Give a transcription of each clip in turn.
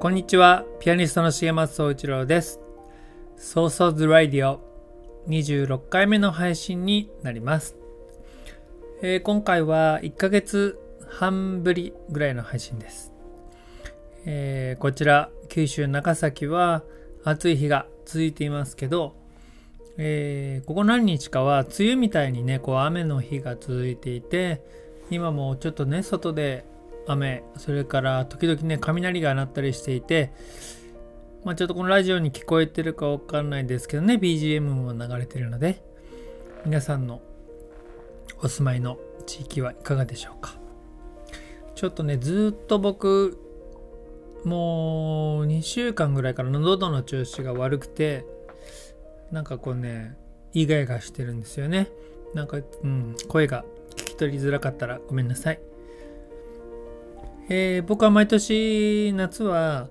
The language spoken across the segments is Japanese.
こんにちは、ピアニストの重松総一郎です。ソーソーズレイディオ26回目の配信になります。えー今回は1ヶ月半ぶりぐらいの配信です。えーこちら、九州長崎は暑い日が続いていますけど、えーここ何日かは梅雨みたいにね、こう雨の日が続いていて、今もちょっとね、外で雨、それから時々ね、雷が鳴ったりしていて、まあちょっとこのラジオに聞こえてるかわかんないですけどね、BGM も流れてるので、皆さんのお住まいの地域はいかがでしょうか。ちょっとね、ずっと僕、もう2週間ぐらいから喉の調子が悪くて、なんかこうね、イガイガしてるんですよね。なんか、うん、声が聞き取りづらかったらごめんなさい。えー僕は毎年夏は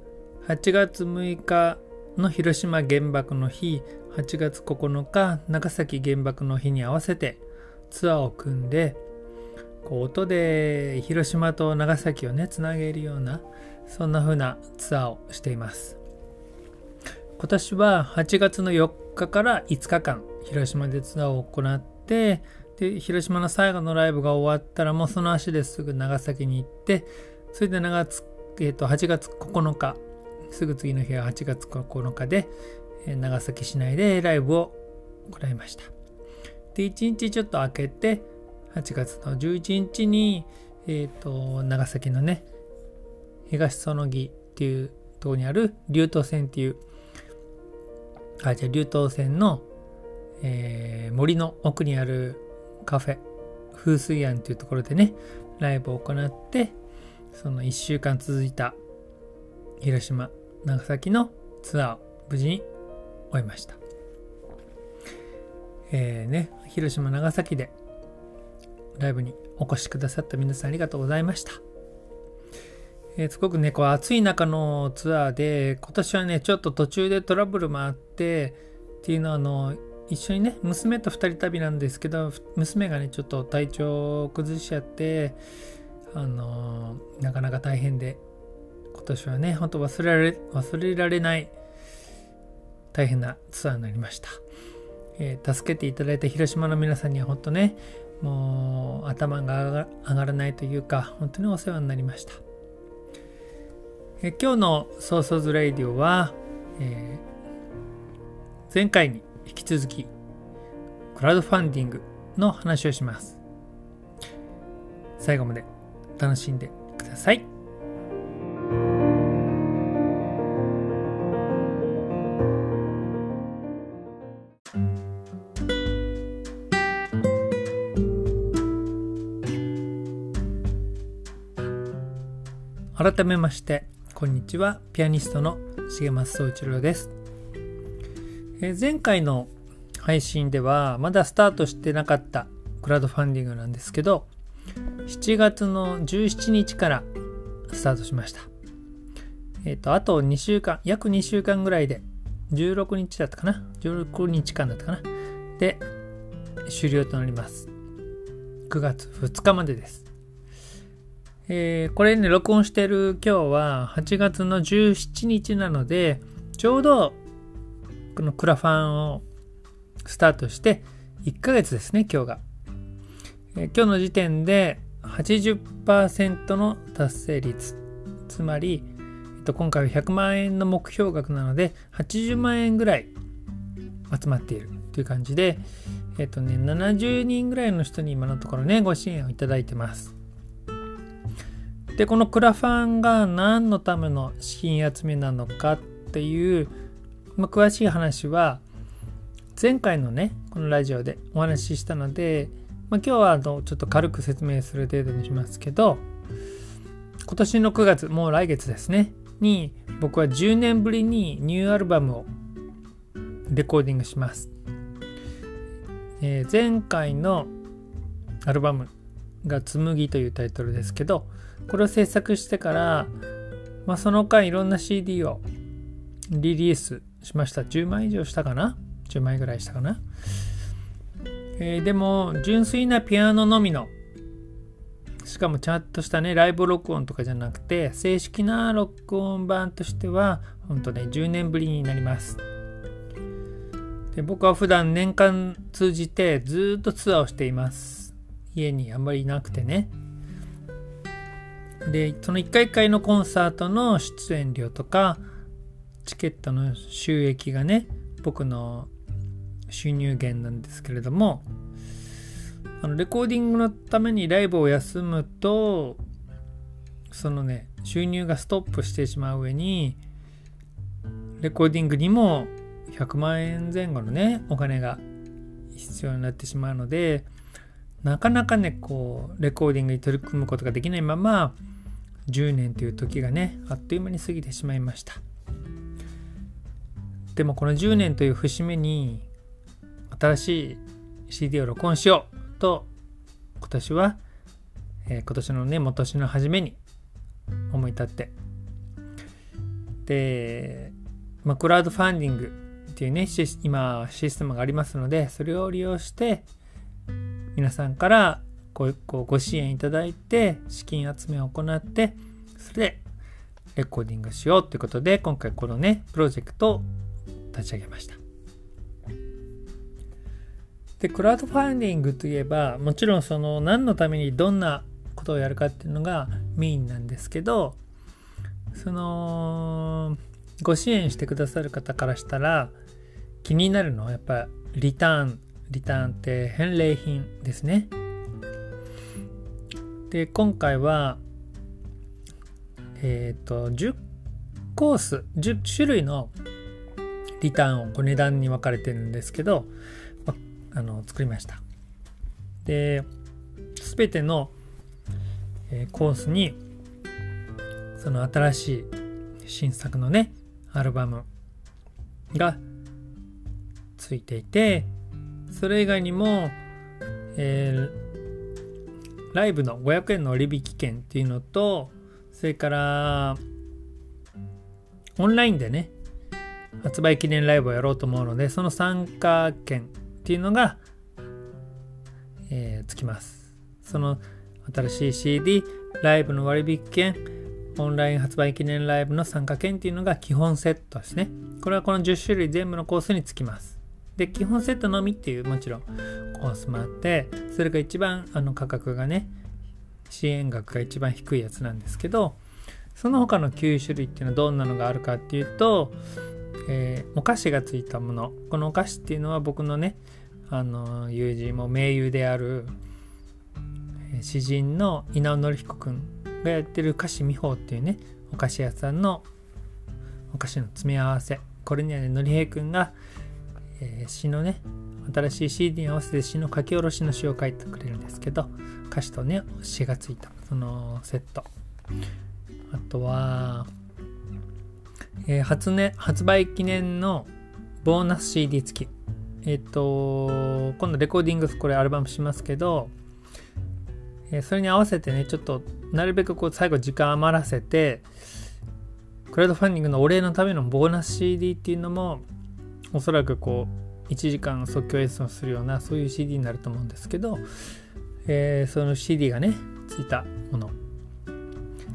8月6日の広島原爆の日8月9日長崎原爆の日に合わせてツアーを組んでこう音で広島と長崎をねつなげるようなそんな風なツアーをしています。今年は8月の4日から5日間広島でツアーを行ってで広島の最後のライブが終わったらもうその足ですぐ長崎に行ってそれで長月、えー、と8月9日すぐ次の日は8月9日でえー長崎市内でライブを行いました。で1日ちょっと空けて8月の11日に、えー、と長崎のね東園木っていうところにある竜頭線っていうあじゃあ竜頭線の、えー森の奥にあるカフェ風水庵っていうところでねライブを行ってその1週間続いた広島長崎のツアーを無事に終えました。えー、ね広島長崎でライブにお越しくださった皆さんありがとうございました。えーすごくねこう暑い中のツアーで今年はねちょっと途中でトラブルもあってっていうのはあの一緒にね娘と2人旅なんですけど娘がねちょっと体調を崩しちゃってあのーなかなか大変で今年はね本当忘れられ忘れられない大変なツアーになりました、えー助けていただいた広島の皆さんには本当ねもう頭が上がらないというか本当にお世話になりました、え今日の「ソーソーズ・レイディオは」えー前回に引き続きクラウドファンディングの話をします。最後まで楽しんでください。改めましてこんにちは。ピアニストの重松総一郎です。えー前回の配信ではまだスタートしてなかったクラウドファンディングなんですけど7月の17日からスタートしました。えっ、とあと2週間約2週間ぐらいで16日だったかな？16日間だったかな？で終了となります。9月2日までです。えーこれね録音してる今日は8月の17日なのでちょうどこのクラファンをスタートして1ヶ月ですね、今日が。えー今日の時点で80%の達成率。つまり、えっと、今回は100万円の目標額なので、80万円ぐらい集まっているという感じで、えっ、とね、70人ぐらいの人に今のところね、ご支援をいただいてます。で、このクラファンが何のための資金集めなのかっていう、まあ、詳しい話は、前回のね、このラジオでお話ししたので、まあ、今日はあのちょっと軽く説明する程度にしますけど、今年の9月、もう来月ですね、に僕は10年ぶりにニューアルバムをレコーディングします。えー、前回のアルバムが「紬」というタイトルですけどこれを制作してから、まあ、その間いろんな CD をリリースしました。10枚以上したかな？10枚ぐらいしたかな、えー、でも純粋なピアノのみのしかもちゃんとしたねライブ録音とかじゃなくて正式な録音版としては本当ね10年ぶりになります。で僕は普段年間通じてずっとツアーをしています。家にあんまりいなくてね。でその1回1回のコンサートの出演料とかチケットの収益がね僕の収入源なんですけれどもあのレコーディングのためにライブを休むとそのね収入がストップしてしまう上にレコーディングにも100万円前後のねお金が必要になってしまうのでなかなかねこうレコーディングに取り組むことができないまま10年という時がねあっという間に過ぎてしまいました。でもこの10年という節目に新しい CD を録音しようと今年は、えー、今年のね今年の初めに思い立ってで、まあ、クラウドファンディングっていうね、今システムがありますので、それを利用して、皆さんからごご支援いただいて、資金集めを行って、それでレコーディングしようということで、今回このね、プロジェクトを立ち上げました。で、クラウドファンディングといえば、もちろんその何のためにどんなことをやるかっていうのがメインなんですけど、その、ご支援してくださる方からしたら、気になるのはやっぱリターンリターンって返礼品ですね。で今回はえっ、ー、と10コース10種類のリターンをこう値段に分かれてるんですけど、あの作りました。で全ての、えー、コースにその新しい新作のねアルバムがついていてそれ以外にも、えー、ライブの500円の割引券っていうのとそれからオンラインでね発売記念ライブをやろうと思うのでその参加券っていうのが、えー、つきます。その新しい CD ライブの割引券オンライン発売記念ライブの参加券っていうのが基本セットですね。これはこの10種類全部のコースにつきます。で、基本セットのみっていうもちろんコースもあって、それが一番あの価格がね、支援額が一番低いやつなんですけど、その他の9種類っていうのはどんなのがあるかっていうと、えー、お菓子がついたもの。このお菓子っていうのは僕のね、あの友人も盟友である、詩人の稲尾紀彦くんがやってる菓子美穂っていうね、お菓子屋さんのお菓子の詰め合わせ。これにはね、のりへいくんがえー、詩のね新しい CD に合わせて詩の書き下ろしの詩を書いてくれるんですけど歌詞とね詩がついた。そのセット。あとは、えー、初,、ね、発売記念のボーナス CD 付き。えっ、ー、と今度レコーディングこれアルバムしますけど、えー、それに合わせてねちょっとなるべくこう最後時間余らせてクラウドファンディングのお礼のためのボーナス CD っていうのもおそらくこう1時間即興演奏するようなそういう CD になると思うんですけど、えー、その CD がねついたもの。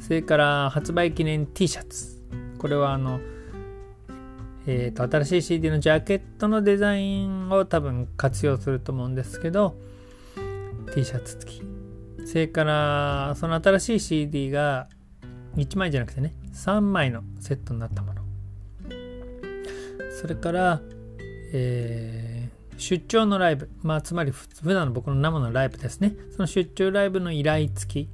それから発売記念 T シャツ。これはあのえーと、新しい CD のジャケットのデザインを多分活用すると思うんですけど T シャツ付き。それからその新しい CD が1枚じゃなくてね3枚のセットになったもの。それから、えー、出張のライブ、まあ、つまり普段の僕の生のライブですね。その出張ライブの依頼付き、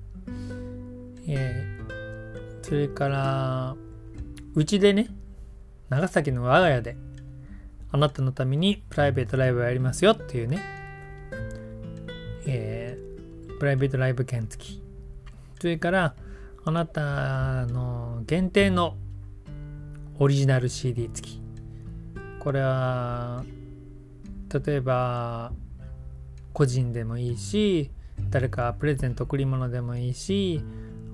えー、それからうちでね長崎の我が家であなたのためにプライベートライブをやりますよっていうね、えー、プライベートライブ券付き。それからあなたの限定のオリジナル CD 付き。これは例えば個人でもいいし誰かプレゼント贈り物でもいいし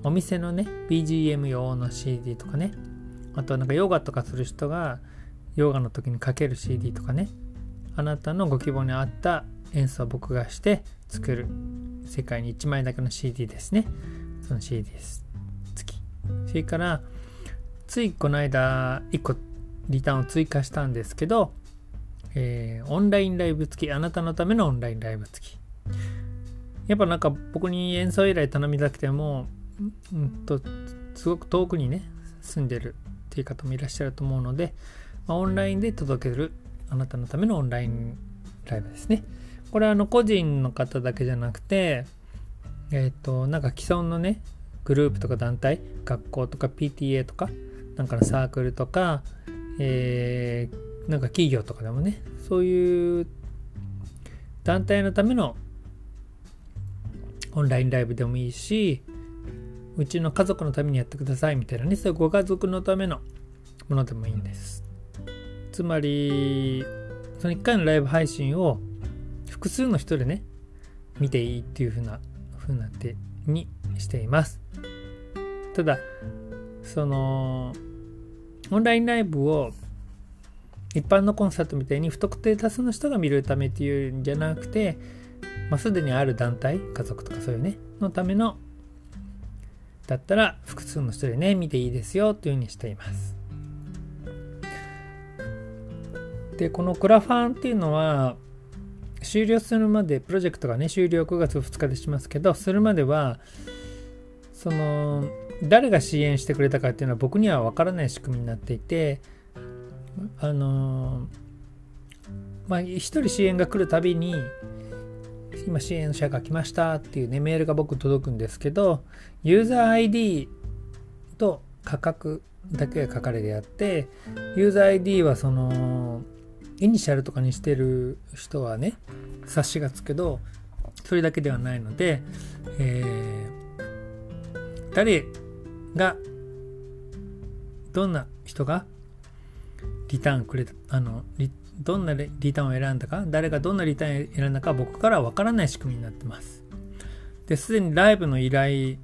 お店のね BGM 用の CD とかねあとはなんかヨガとかする人がヨガの時にかける CD とかね。あなたのご希望に合った演奏を僕がして作る世界に1枚だけの CD ですね。その CD です。月それからついこの間1個リターンを追加したんですけど、えー、オンラインライブ付き。あなたのためのオンラインライブ付き。やっぱなんか僕に演奏依頼頼みたくても、うんと、すごく遠くにね住んでるていう方もいらっしゃると思うので、まあ、オンラインで届けるあなたのためのオンラインライブですね。これはあの個人の方だけじゃなくて、えっ、ー、と、なんか既存のね、グループとか団体、学校とか PTA とか、なんかのサークルとか、えー、なんか企業とかでもね、そういう団体のためのオンラインライブでもいいし、うちの家族のためにやってくださいみたいなね、そういうご家族のためのものでもいいんです。つまり、その1回のライブ配信を複数の人でね、見ていいっていう風な、風な手にしています。ただ、その、オンラインライブを一般のコンサートみたいに不特定多数の人が見るためっていうんじゃなくて、まあ、すでにある団体、家族とかそういうね、のための、だったら複数の人でね、見ていいですよというふうにしています。でこのクラファンっていうのは終了するまでプロジェクトがね終了9月2日でしますけどするまではその誰が支援してくれたかっていうのは僕には分からない仕組みになっていてあのまあ一人支援が来るたびに今支援者が来ましたっていうねメールが僕届くんですけどユーザー ID と価格だけが書かれてあってユーザー ID はそのイニシャルとかにしてる人はね察しがつくけどそれだけではないので、えー、誰がどんな人がリターンくれたあのリどんなリターンを選んだか誰がどんなリターンを選んだか僕からは分からない仕組みになってます。ですでにライブの依頼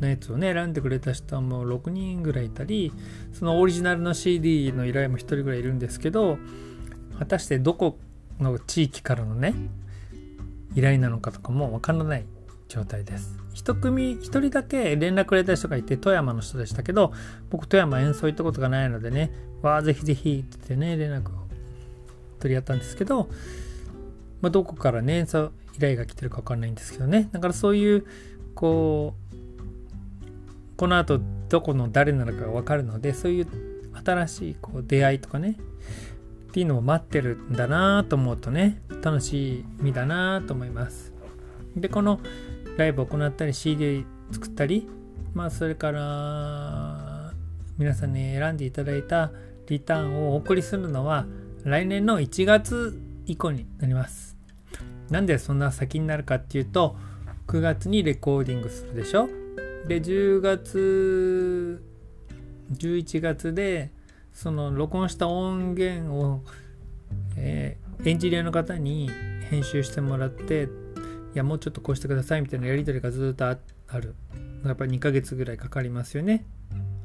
のやつをね選んでくれた人はもう6人ぐらいいたりそのオリジナルの CD の依頼も1人ぐらいいるんですけど果たしてどこの地域からのね依頼なのかとかもわからない状態です。一組一人だけ連絡くれた人がいて富山の人でしたけど僕富山演奏行ったことがないのでねわあぜひぜひってってね連絡を取り合ったんですけど、まあ、どこからね演奏依頼が来てるかわかんないんですけどね。だからそういうこうこの後どこの誰なのかが分かるのでそういう新しいこう出会いとかねっていうのを待ってるんだなと思うとね楽しみだなと思います。でこのライブを行ったり CD 作ったりまあそれから皆さんに選んでいただいたリターンをお送りするのは来年の1月以降になります。なんでそんな先になるかっていうと9月にレコーディングするでしょ？で10月11月でその録音した音源を、えー、エンジニアの方に編集してもらっていやもうちょっとこうしてくださいみたいなやり取りがずっとある。やっぱり2ヶ月ぐらいかかりますよね。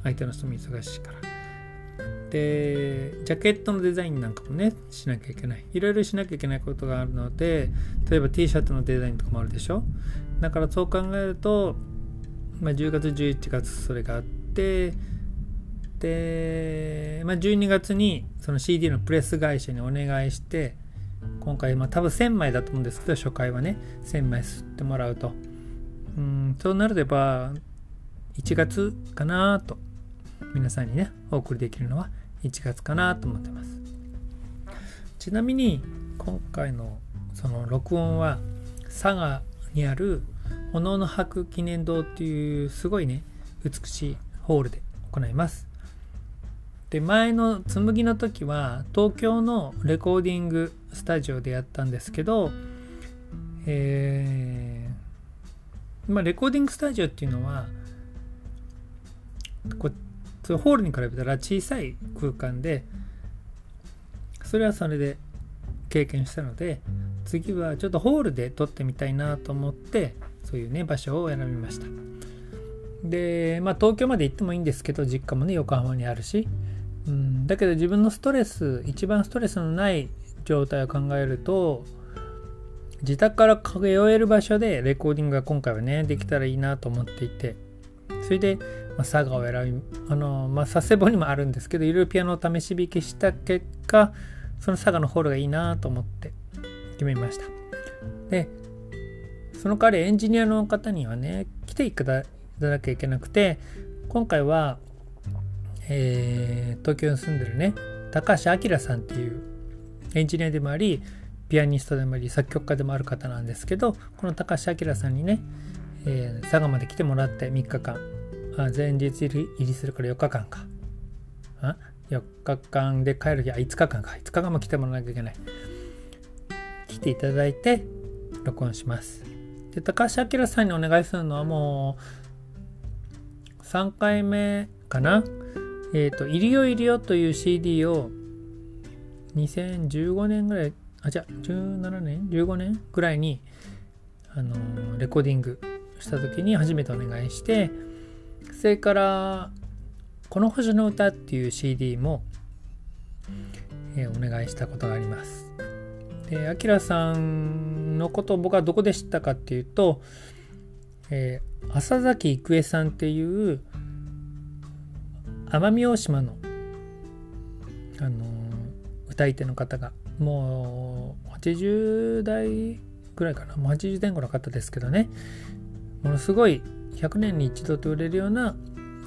相手の人も忙しいから。でジャケットのデザインなんかもねしなきゃいけない。いろいろしなきゃいけないことがあるので例えば T シャツのデザインとかもあるでしょ？だからそう考えるとまあ、10月11月それがあってで、まあ、12月にその CD のプレス会社にお願いして今回まあ多分1000枚だと思うんですけど初回はね1000枚吸ってもらうと。うんそうなるとやっぱ1月かなと。皆さんにねお送りできるのは1月かなと思ってます。ちなみに今回のその録音は佐賀にある炎の白記念堂っていうすごいね美しいホールで行います。で前の紬の時は東京のレコーディングスタジオでやったんですけどえー、まあレコーディングスタジオっていうのはこホールに比べたら小さい空間でそれはそれで経験したので次はちょっとホールで撮ってみたいなと思ってそういうね場所を選びました。でまあ東京まで行ってもいいんですけど実家もね横浜にあるし、うん、だけど自分のストレス一番ストレスのない状態を考えると自宅から通える場所でレコーディングが今回はねできたらいいなと思っていて。それで、まあ、佐賀を選びあのまあ佐世保にもあるんですけどいろいろピアノを試し弾きした結果その佐賀のホールがいいなと思って決めました。でその代わりエンジニアの方にはね来ていただきゃいけなくて今回は、えー、東京に住んでるね高橋明さんっていうエンジニアでもありピアニストでもあり作曲家でもある方なんですけどこの高橋明さんにね、えー、佐賀まで来てもらって3日間。あ前日入りするから4日間か。あ4日間で帰る日は5日間か。5日間も来てもらわなきゃいけない。来ていただいて録音します。で高橋明さんにお願いするのはもう3回目かな？えっ、ー、と「いるよいるよ」という CD を2015年ぐらいあじゃあ17年？15年ぐらいにあのレコーディングした時に初めてお願いしてそれから「この星の歌」っていう CD も、えー、お願いしたことがあります。で、アキラさんのことを僕はどこで知ったかっていうと、えー、浅崎郁恵さんっていう奄美大島の、あのー、歌い手の方がもう80代ぐらいかな。もう80前後の方ですけどね。ものすごい100年に一度と売れるような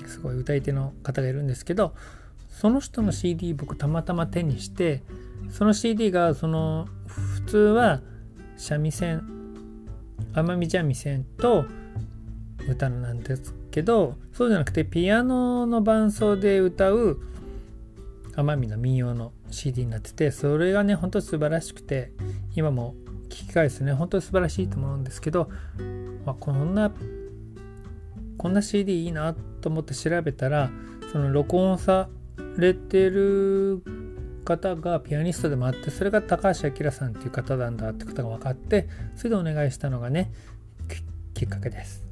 すごい歌い手の方がいるんですけどその人の CD 僕たまたま手にしてその CD がその普通は三味線奄美三味線と歌なんですけどそうじゃなくてピアノの伴奏で歌う奄美の民謡の CD になっててそれがね本当に素晴らしくて今も聞き返すね本当に素晴らしいと思うんですけど、まあ、こんなこんな CD いいなと思って調べたらその録音されてる方がピアニストでもあってそれが高橋明さんっていう方なんだってことが分かってそれでお願いしたのがねきっかけです。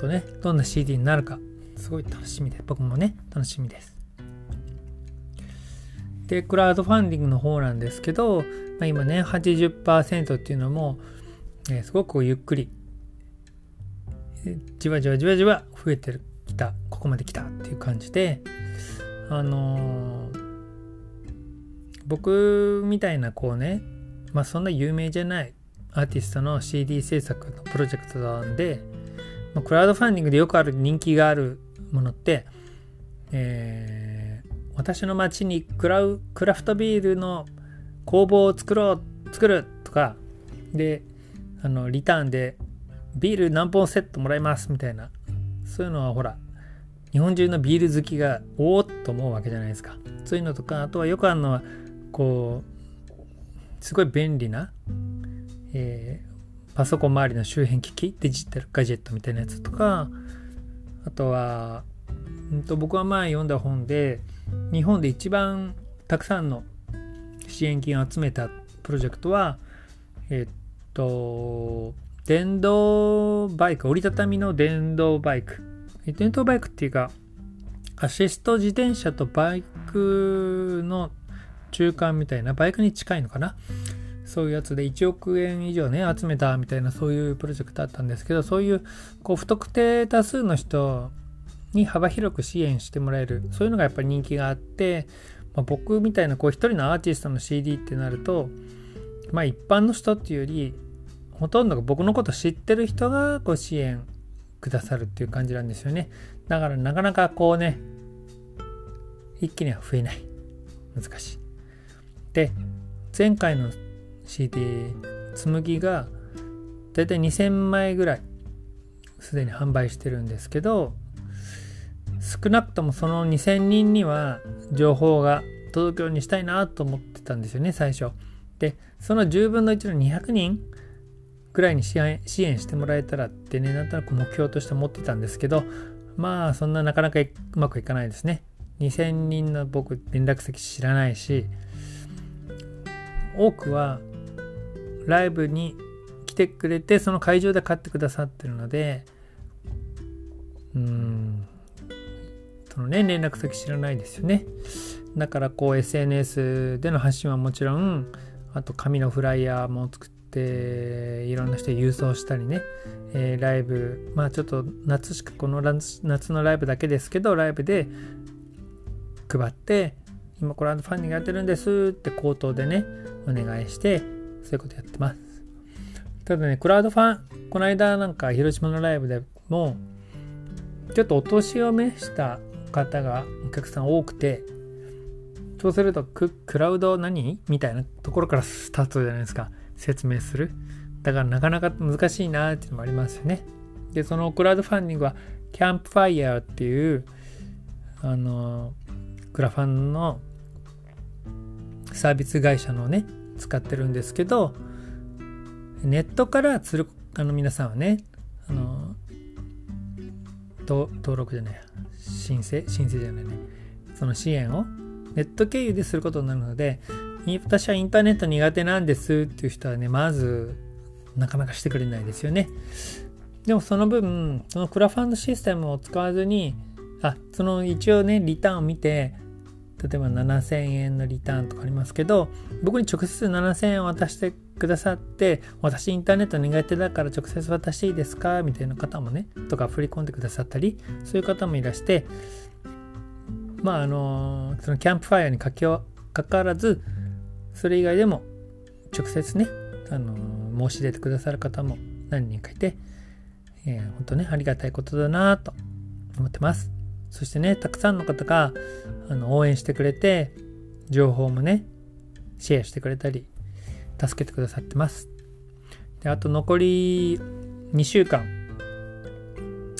とねどんな CD になるかすごい楽しみで僕もね楽しみです。でクラウドファンディングの方なんですけど、まあ、今ね80%っていうのも、えー、すごくゆっくりじわじわじわじわ増えてきたここまで来たっていう感じであのー、僕みたいなこうねまあそんな有名じゃないアーティストの CD 制作のプロジェクトなんで、まあ、クラウドファンディングでよくある人気があるものって、えー、私の街にクラウクラフトビールの工房を作ろう作るとかであのリターンでビール何本セットもらいますみたいな。そういうのはほら日本中のビール好きがおおっと思うわけじゃないですか。そういうのとかあとはよくあるのはこうすごい便利な、えー、パソコン周りの周辺機器デジタルガジェットみたいなやつとか。あとは、うんと僕は前読んだ本で日本で一番たくさんの支援金を集めたプロジェクトはえっと電動バイク折りたたみの電動バイク。電動バイクっていうか、アシスト自転車とバイクの中間みたいな、バイクに近いのかな？そういうやつで1億円以上ね、集めたみたいな、そういうプロジェクトあったんですけど、そういう、こう、不特定多数の人に幅広く支援してもらえる、そういうのがやっぱり人気があって、まあ、僕みたいな、こう、一人のアーティストの CD ってなると、まあ、一般の人っていうより、ほとんどが僕のこと知ってる人がこう支援くださるっていう感じなんですよね。だからなかなかこうね、一気には増えない。難しい。で、前回の CD、紬がだいたい2000枚ぐらいすでに販売してるんですけど、少なくともその2000人には情報が届くようにしたいなと思ってたんですよね、最初。で、その10分の1の200人ぐらいに支援してもらえたらってね、なんとなく目標として持ってたんですけど、まあそんななかなかうまくいかないですね。2000人の僕連絡先知らないし、多くはライブに来てくれてその会場で買ってくださってるのでうんそのね連絡先知らないですよねだからこう SNS での発信はもちろんあと紙のフライヤーも作っていろんな人郵送したりね、えー、ライブまあちょっと夏しかこの夏のライブだけですけどライブで配って今クラウドファンディングやってるんですって口頭でねお願いしてそういうことやってます。ただねクラウドファンこの間なんか広島のライブでもちょっとお年を召した方がお客さん多くてそうするとクラウド何？みたいなところからスタートじゃないですか。説明する。だからなかなか難しいなっていうのもありますよね。でそのクラウドファンディングはキャンプファイヤーっていうあのクラファンのサービス会社のね使ってるんですけどネットからつるあの皆さんはねあの登録じゃない申請？申請じゃないね。その支援をネット経由ですることになるので私はインターネット苦手なんですっていう人はねまずなかなかしてくれないですよね。でもその分そのクラファンドシステムを使わずにあその一応ねリターンを見て例えば7000円のリターンとかありますけど僕に直接7000円渡してくださって私インターネット苦手だから直接渡していいですか？みたいな方もねとか振り込んでくださったりそういう方もいらしてまああのそのキャンプファイヤーにかかわらずそれ以外でも直接ねあの申し出てくださる方も何人かいて、えー、本当ねありがたいことだなと思ってます。そしてね、たくさんの方があの応援してくれて、情報もね、シェアしてくれたり、助けてくださってます。で、あと残り2週間、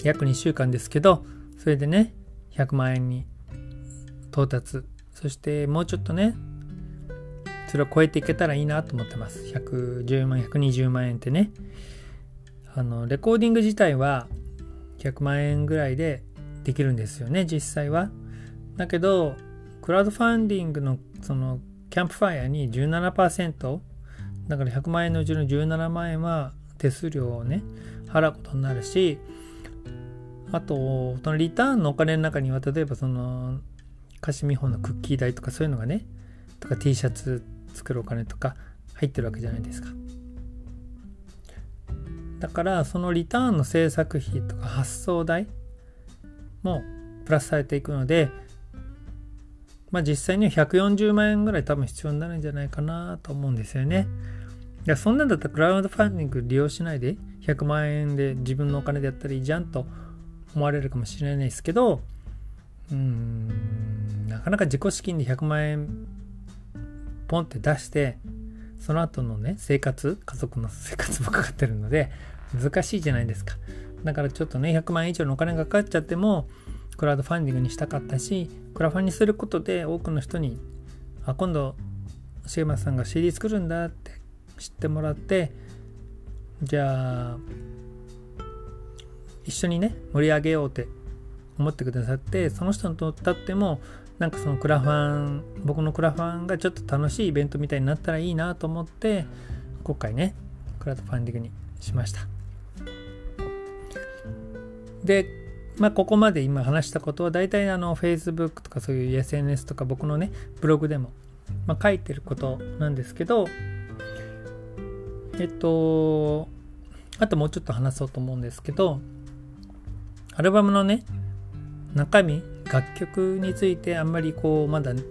約2週間ですけど、それでね、100万円に到達。そしてもうちょっとね、それを超えていけたらいいなと思ってます。110万、120万円ってね。あの、レコーディング自体は100万円ぐらいでできるんですよね実際は。だけどクラウドファンディングのそのキャンプファイヤーに17%だから100万円のうちの17万円は手数料をね払うことになるしあとそのリターンのお金の中には例えばその菓子見本のクッキー代とかそういうのがねとか T シャツ作るお金とか入ってるわけじゃないですかだからそのリターンの制作費とか発送代もプラスされていくので、まあ、実際には140万円ぐらい多分必要になるんじゃないかなと思うんですよね。いやそんなんだったらクラウドファンディング利用しないで100万円で自分のお金でやったらいいじゃんと思われるかもしれないですけどうんなかなか自己資金で100万円ポンって出してその後のね生活家族の生活もかかってるので難しいじゃないですか。だからちょっとね、100万円以上のお金がかかっちゃっても、クラウドファンディングにしたかったし、クラファンにすることで多くの人に、あ、今度、重松さんが CD 作るんだって知ってもらって、じゃあ、一緒にね、盛り上げようって思ってくださって、その人にとっても、なんかそのクラファン、僕のクラファンがちょっと楽しいイベントみたいになったらいいなと思って、今回ね、クラウドファンディングにしました。で、まあ、ここまで今話したことは大体あの Facebook とかそういう SNS とか僕のねブログでも、まあ、書いてることなんですけどえっとあともうちょっと話そうと思うんですけどアルバムのね中身楽曲についてあんまりこうまだネ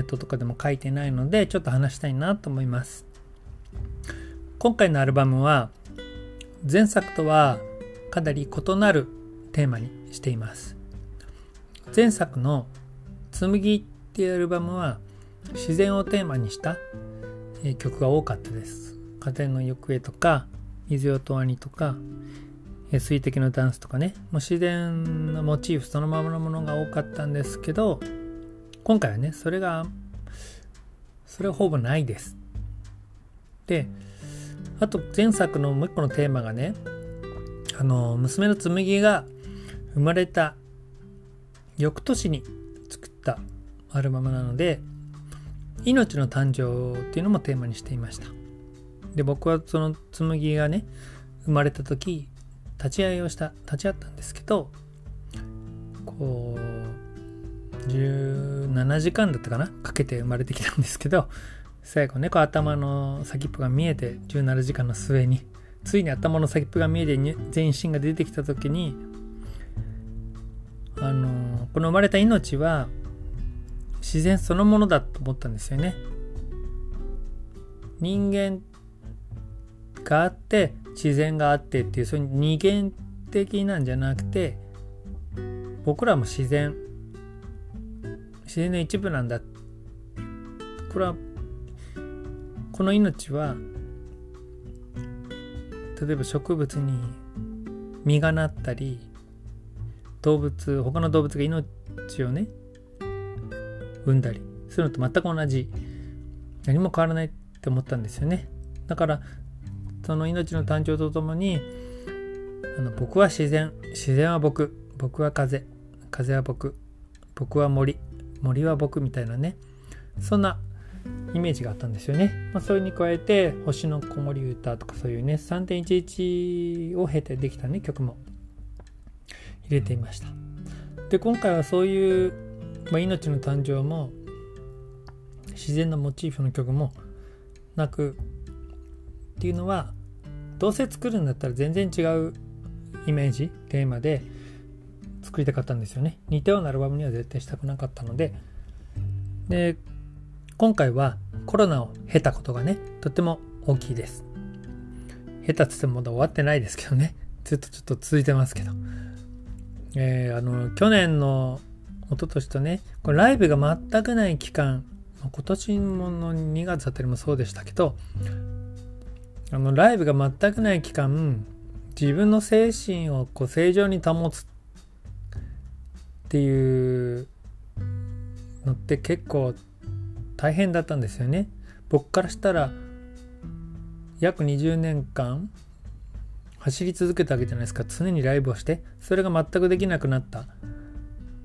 ットとかでも書いてないのでちょっと話したいなと思います。今回のアルバムは前作とはかなり異なるテーマにしています。前作の「紬」っていうアルバムは自然をテーマにした曲が多かったです。風の行方とか水よとわにとか水滴のダンスとかね。もう自然のモチーフそのままのものが多かったんですけど今回はねそれがそれはほぼないです。であと前作のもう一個のテーマがねあの娘の紬が生まれた翌年に作ったアルバムなので命の誕生っていうのもテーマにしていました。で僕はその紬がね生まれた時立ち会いをした立ち会ったんですけどこう17時間だったかな？かけて生まれてきたんですけど最後ね頭の先っぽが見えて17時間の末についに頭の先っぽが見えて全身が出てきた時にあのこの生まれた命は自然そのものだと思ったんですよね。人間があって自然があってっていうそういう二元的なんじゃなくて僕らも自然。自然の一部なんだ。これはこの命は例えば植物に実がなったり動物他の動物が命をね産んだりするのと全く同じ。何も変わらないって思ったんですよね。だからその命の誕生とともにあの僕は自然自然は僕僕は風風は僕僕は森森は僕みたいなねそんなイメージがあったんですよね、まあ、それに加えて「星の子守歌」とかそういうね3.11を経てできたね曲も入れていました。で今回はそういう、まあ、命の誕生も自然のモチーフの曲もなくっていうのはどうせ作るんだったら全然違うイメージテーマで作りたかったんですよね。似たようなアルバムには絶対したくなかったので。で今回はコロナを経たことがねとっても大きいです。下手っつってもまだ終わってないですけどね。ずっとちょっと続いてますけど。えー、あの去年の一昨年とねこれライブが全くない期間今年もの2月あたりもそうでしたけどあのライブが全くない期間自分の精神をこう正常に保つっていうのって結構大変だったんですよね。僕からしたら約20年間走り続けたわけじゃないですか。常にライブをしてそれが全くできなくなった。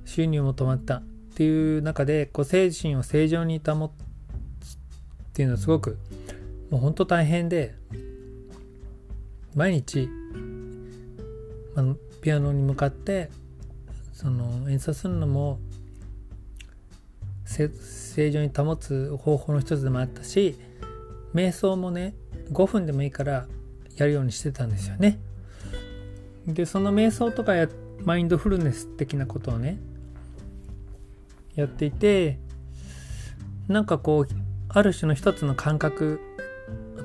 収入も止まった。っていう中でこう精神を正常に保つっていうのはすごくもう本当大変で毎日、ま、ピアノに向かってその演奏するのも正常に保つ方法の一つでもあったし瞑想もね5分でもいいからやるようにしてたんですよね。でその瞑想とかやマインドフルネス的なことをねやっていてなんかこうある種の一つの感覚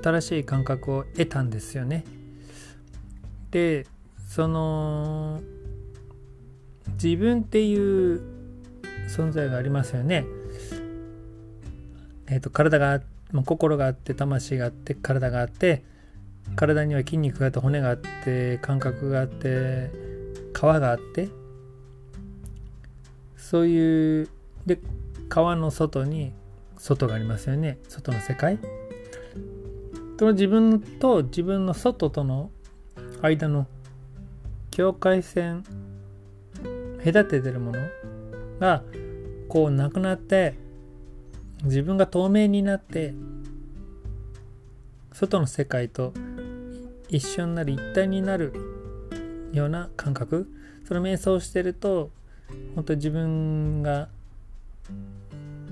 新しい感覚を得たんですよね。でその自分っていう存在がありますよね。えっ、ー、と体が、まあ、心があって魂があって体があって体には筋肉があって骨があって感覚があって皮があってそういうで皮の外に外がありますよね外の世界その自分と自分の外との間の境界線隔ててるものがこうなくなって自分が透明になって外の世界と一緒になる一体になるような感覚。その瞑想してると本当自分が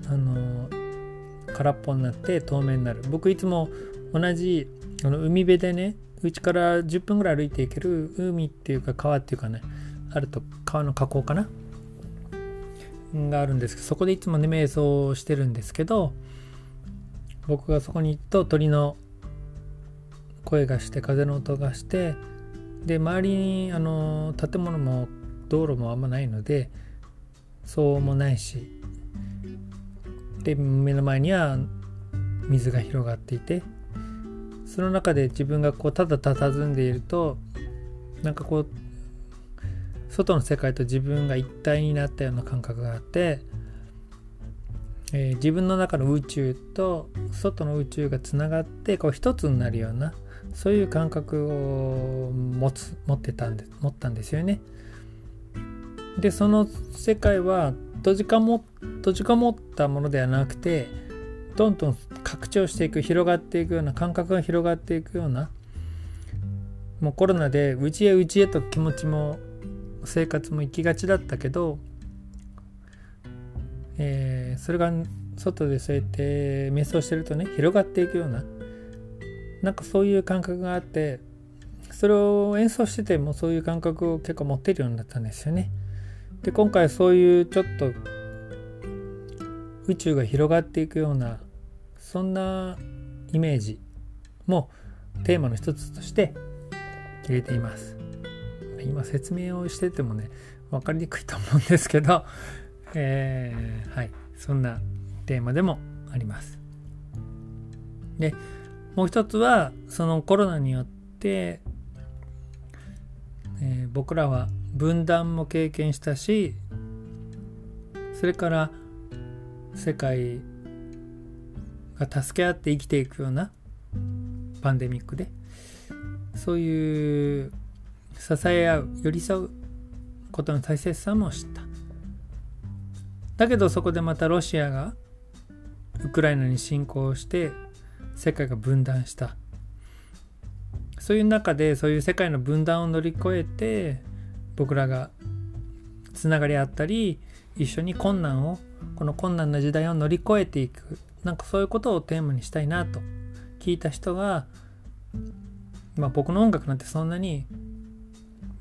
あの空っぽになって透明になる。僕いつも同じあの海辺でねうちから10分ぐらい歩いていける海っていうか川っていうかねあると川の河口かな？があるんですけどそこでいつもね瞑想してるんですけど僕がそこに行くと鳥の声がして風の音がしてで周りにあの建物も道路もあんまないのでそうもないしで目の前には水が広がっていてその中で自分がこうただ佇んでいるとなんかこう外の世界と自分が一体になったような感覚があって、えー、自分の中の宇宙と外の宇宙がつながってこう一つになるようなそういう感覚を持つ持ってたんで持ったんですよね。でその世界は閉じかも閉じこもったものではなくてどんどん拡張していく広がっていくような感覚が広がっていくようなもうコロナで内へ内へと気持ちも生活も行きがちだったけど、えー、それが外でそうやって瞑想してるとね広がっていくようななんかそういう感覚があってそれを演奏しててもそういう感覚を結構持ってるようになったんですよね。で今回そういうちょっと宇宙が広がっていくようなそんなイメージもテーマの一つとして入れています。今説明をしててもね分かりにくいと思うんですけど、えー、はいそんなテーマでもあります。でもう一つはそのコロナによって、えー、僕らは分断も経験したしそれから世界が助け合って生きていくようなパンデミックでそういう支え合う寄り添うことの大切さも知った。だけどそこでまたロシアがウクライナに侵攻して世界が分断した。そういう中でそういう世界の分断を乗り越えて僕らがつながり合ったり一緒に困難をこの困難な時代を乗り越えていく。なんかそういうことをテーマにしたいなと。聞いた人が、まあ、僕の音楽なんてそんなに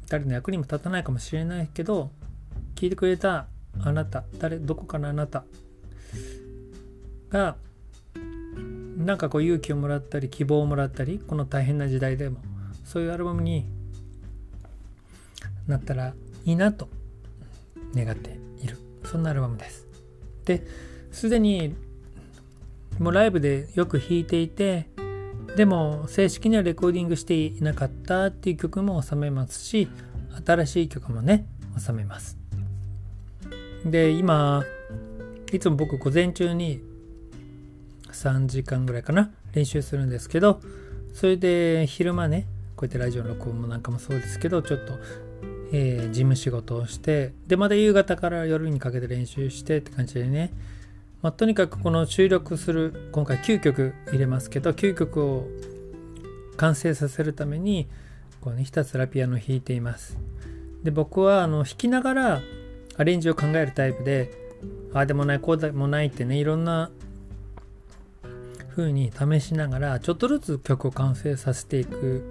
誰の役にも立たないかもしれないけど聞いてくれたあなた誰どこかのあなたがなんかこう勇気をもらったり希望をもらったりこの大変な時代でもそういうアルバムになったらいいなと願っている。そんなアルバムです。ですでにもうライブでよく弾いていてでも正式にはレコーディングしていなかったっていう曲も収めますし新しい曲もね収めます。で今いつも僕午前中に3時間ぐらいかな練習するんですけどそれで昼間ねこうやってラジオの録音もなんかもそうですけどちょっと、えー、事務仕事をしてでまた夕方から夜にかけて練習してって感じでね、まあ、とにかくこの収録する今回9曲入れますけど9曲を完成させるためにこう、ね、ひたすらピアノを弾いています。で僕はあの弾きながらアレンジを考えるタイプでああでもないこうでもないってねいろんな風に試しながらちょっとずつ曲を完成させていく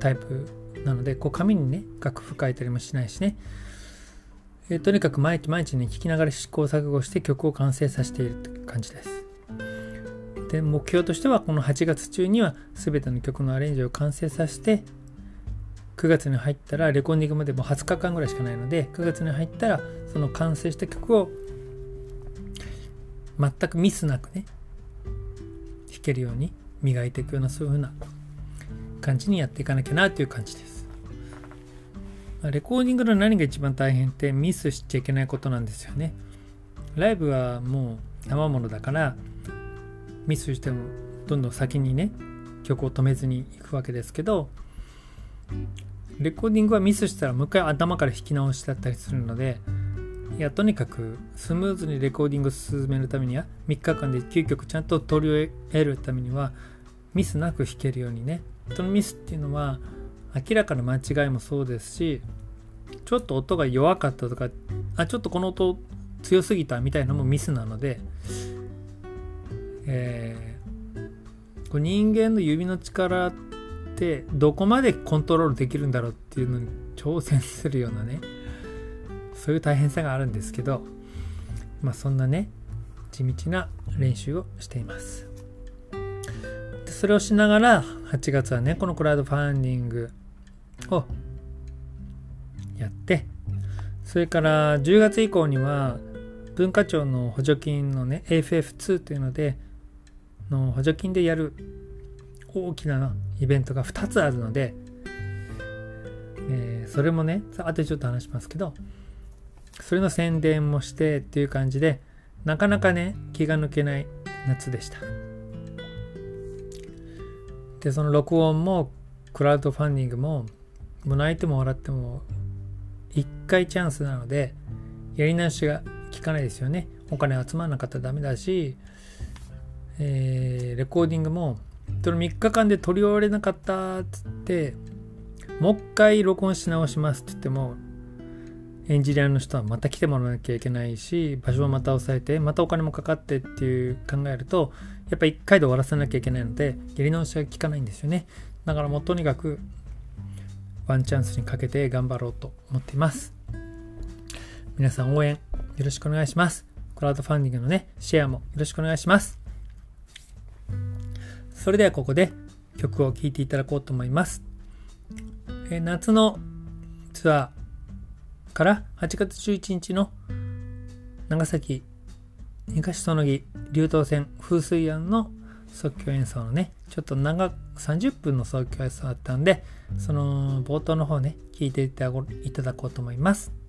タイプなのでこう紙にね楽譜書いたりもしないしね、えー、とにかく毎日毎日ね聴きながら試行錯誤して曲を完成させているという感じですで目標としてはこの8月中には全ての曲のアレンジを完成させて9月に入ったらレコーディングまでも20日間ぐらいしかないので9月に入ったらその完成した曲を全くミスなくね弾けるように磨いていくようなそういう風な感じにやっていかなきゃなという感じです。レコーディングの何が一番大変ってミスしちゃいけないことなんですよね。ライブはもう生ものだからミスしてもどんどん先にね曲を止めずにいくわけですけどレコーディングはミスしたらもう一回頭から弾き直しだったりするのでいやとにかくスムーズにレコーディング進めるためには3日間で9曲ちゃんと取り終えるためにはミスなく弾けるようにねそのミスっていうのは明らかな間違いもそうですしちょっと音が弱かったとかあちょっとこの音強すぎたみたいなのもミスなので、えー、人間の指の力ってどこまでコントロールできるんだろうっていうのに挑戦するようなねそういう大変さがあるんですけどまあそんなね地道な練習をしています。でそれをしながら8月はねこのクラウドファンディングをやってそれから10月以降には文化庁の補助金のね AFF2 というのでの補助金でやる大きなイベントが2つあるので、えー、それもね後でちょっと話しますけどそれの宣伝もしてっていう感じでなかなかね気が抜けない夏でした。でその録音もクラウドファンディングももう泣いても笑っても1回チャンスなのでやり直しが効かないですよね。お金集まらなかったらダメだし、えー、レコーディングもその3日間で撮り終われなかったっつってもう一回録音し直しますって言ってもエンジニアの人はまた来てもらわなきゃいけないし場所をまた押さえてまたお金もかかってっていう考えるとやっぱ1回で終わらせなきゃいけないのでやり直しが効かないんですよね。だからもうとにかくワンチャンスにかけて頑張ろうと思っています。皆さん応援よろしくお願いします。クラウドファンディングのねシェアもよろしくお願いします。それではここで曲を聴いていただこうと思います。え夏のツアーから8月11日の長崎東園木流動線風水庵の即興演奏のねちょっと長30分の即興演奏だったんでその冒頭の方ね聞いていただこうと思います。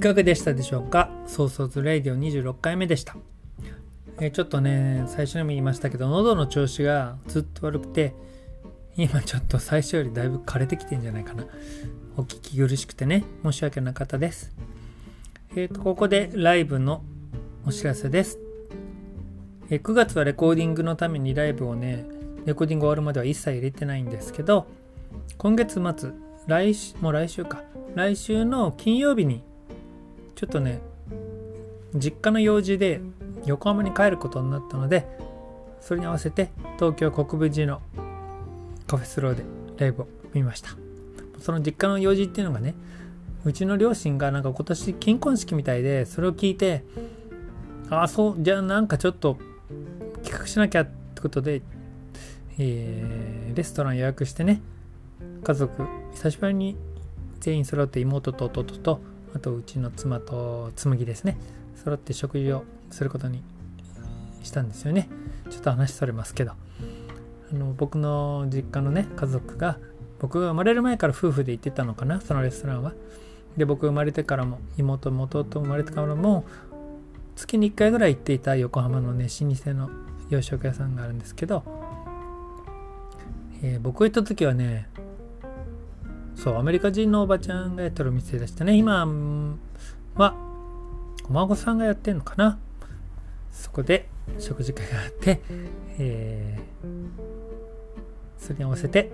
いかがでしたでしょうか？ソーソーズレイディオ26回目でした。え、ちょっとね、最初にも言いましたけど、喉の調子がずっと悪くて、今ちょっと最初よりだいぶ枯れてきてんじゃないかな。お聞き苦しくてね、申し訳なかったです。えっ、ー、と、ここでライブのお知らせです。え、9月はレコーディングのためにライブをね、レコーディング終わるまでは一切入れてないんですけど、今月末、来週、もう来週か、来週の金曜日に、ちょっとね、実家の用事で横浜に帰ることになったので、それに合わせて東京国分寺のカフェスローでライブを見ました。その実家の用事っていうのがね、うちの両親がなんか今年金婚式みたいで、それを聞いて、ああ、そう、じゃあなんかちょっと企画しなきゃってことで、えー、レストラン予約してね、家族、久しぶりに全員揃って妹と弟と、あとうちの妻と紬ですね、揃って食事をすることにしたんですよね。ちょっと話それますけど。あの僕の実家のね家族が僕が生まれる前から夫婦で行ってたのかなそのレストランは。で僕生まれてからも妹も弟生まれてからも月に1回ぐらい行っていた横浜のね老舗の洋食屋さんがあるんですけど、えー、僕が行った時はねそうアメリカ人のおばちゃんがやってるお店でしたね。今はお孫さんがやってんのかな。そこで食事会があって、えー、それに合わせて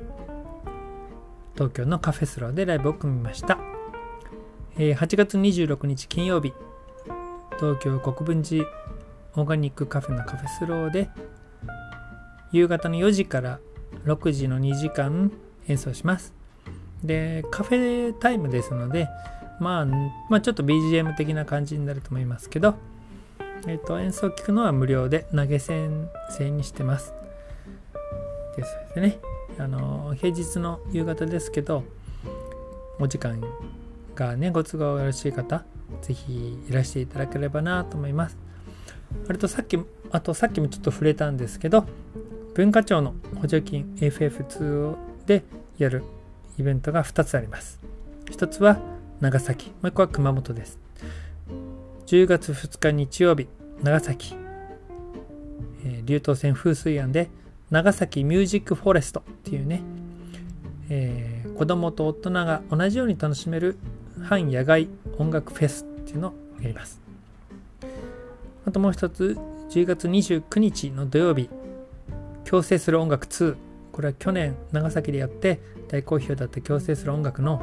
東京のカフェスローでライブを組みました、えー、8月26日金曜日東京国分寺オーガニックカフェのカフェスローで夕方の4時から6時の2時間演奏します。でカフェタイムですのでまあ、まあ、ちょっと BGM 的な感じになると思いますけど、えっ、ー、と、演奏を聴くのは無料で投げ銭制にしてます。ですね。あの、平日の夕方ですけど、お時間がね、ご都合よろしい方、ぜひいらしていただければなと思います。あとさっき、あとさっきもちょっと触れたんですけど、文化庁の補助金 FF2 でやるイベントが2つあります。1つは長崎、もう一個は熊本です。10月2日日曜日、長崎、えー、流東線風水庵で長崎ミュージックフォレストっていうね、えー、子供と大人が同じように楽しめる半野外音楽フェスっていうのをやります。あともう一つ、10月29日の土曜日、強制する音楽2。これは去年長崎でやって大好評だった強制する音楽の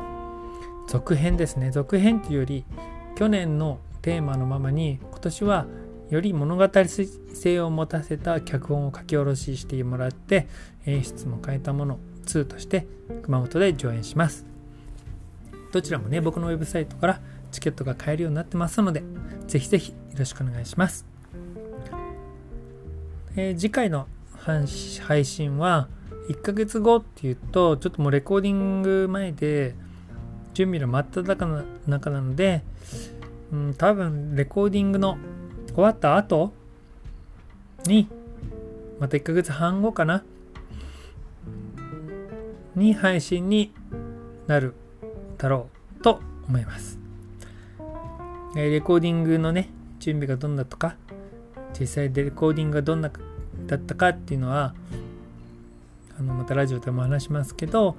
続編ですね。続編というより去年のテーマのままに今年はより物語性を持たせた脚本を書き下ろししてもらって演出も変えたもの2として熊本で上演します。どちらもね僕のウェブサイトからチケットが買えるようになってますのでぜひぜひよろしくお願いします、えー、次回の配信は1ヶ月後っていうとちょっともうレコーディング前で準備の真っ只中の中なので、うん、多分レコーディングの終わった後に、また1ヶ月半後かなに配信になるだろうと思います。レコーディングのね、準備がどんなとか、実際でレコーディングがどんなだったかっていうのは、のまたラジオでも話しますけど、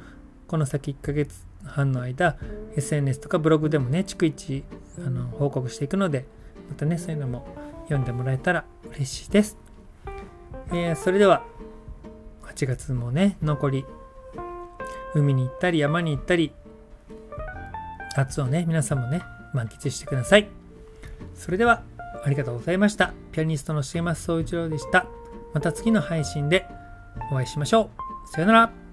この先1ヶ月半の間 SNS とかブログでもね逐一あの報告していくのでまたねそういうのも読んでもらえたら嬉しいです、えー、それでは8月もね残り海に行ったり山に行ったり夏をね皆さんもね満喫してください。それではありがとうございました。ピアニストの重松総一郎でした。また次の配信でお会いしましょう。さよなら。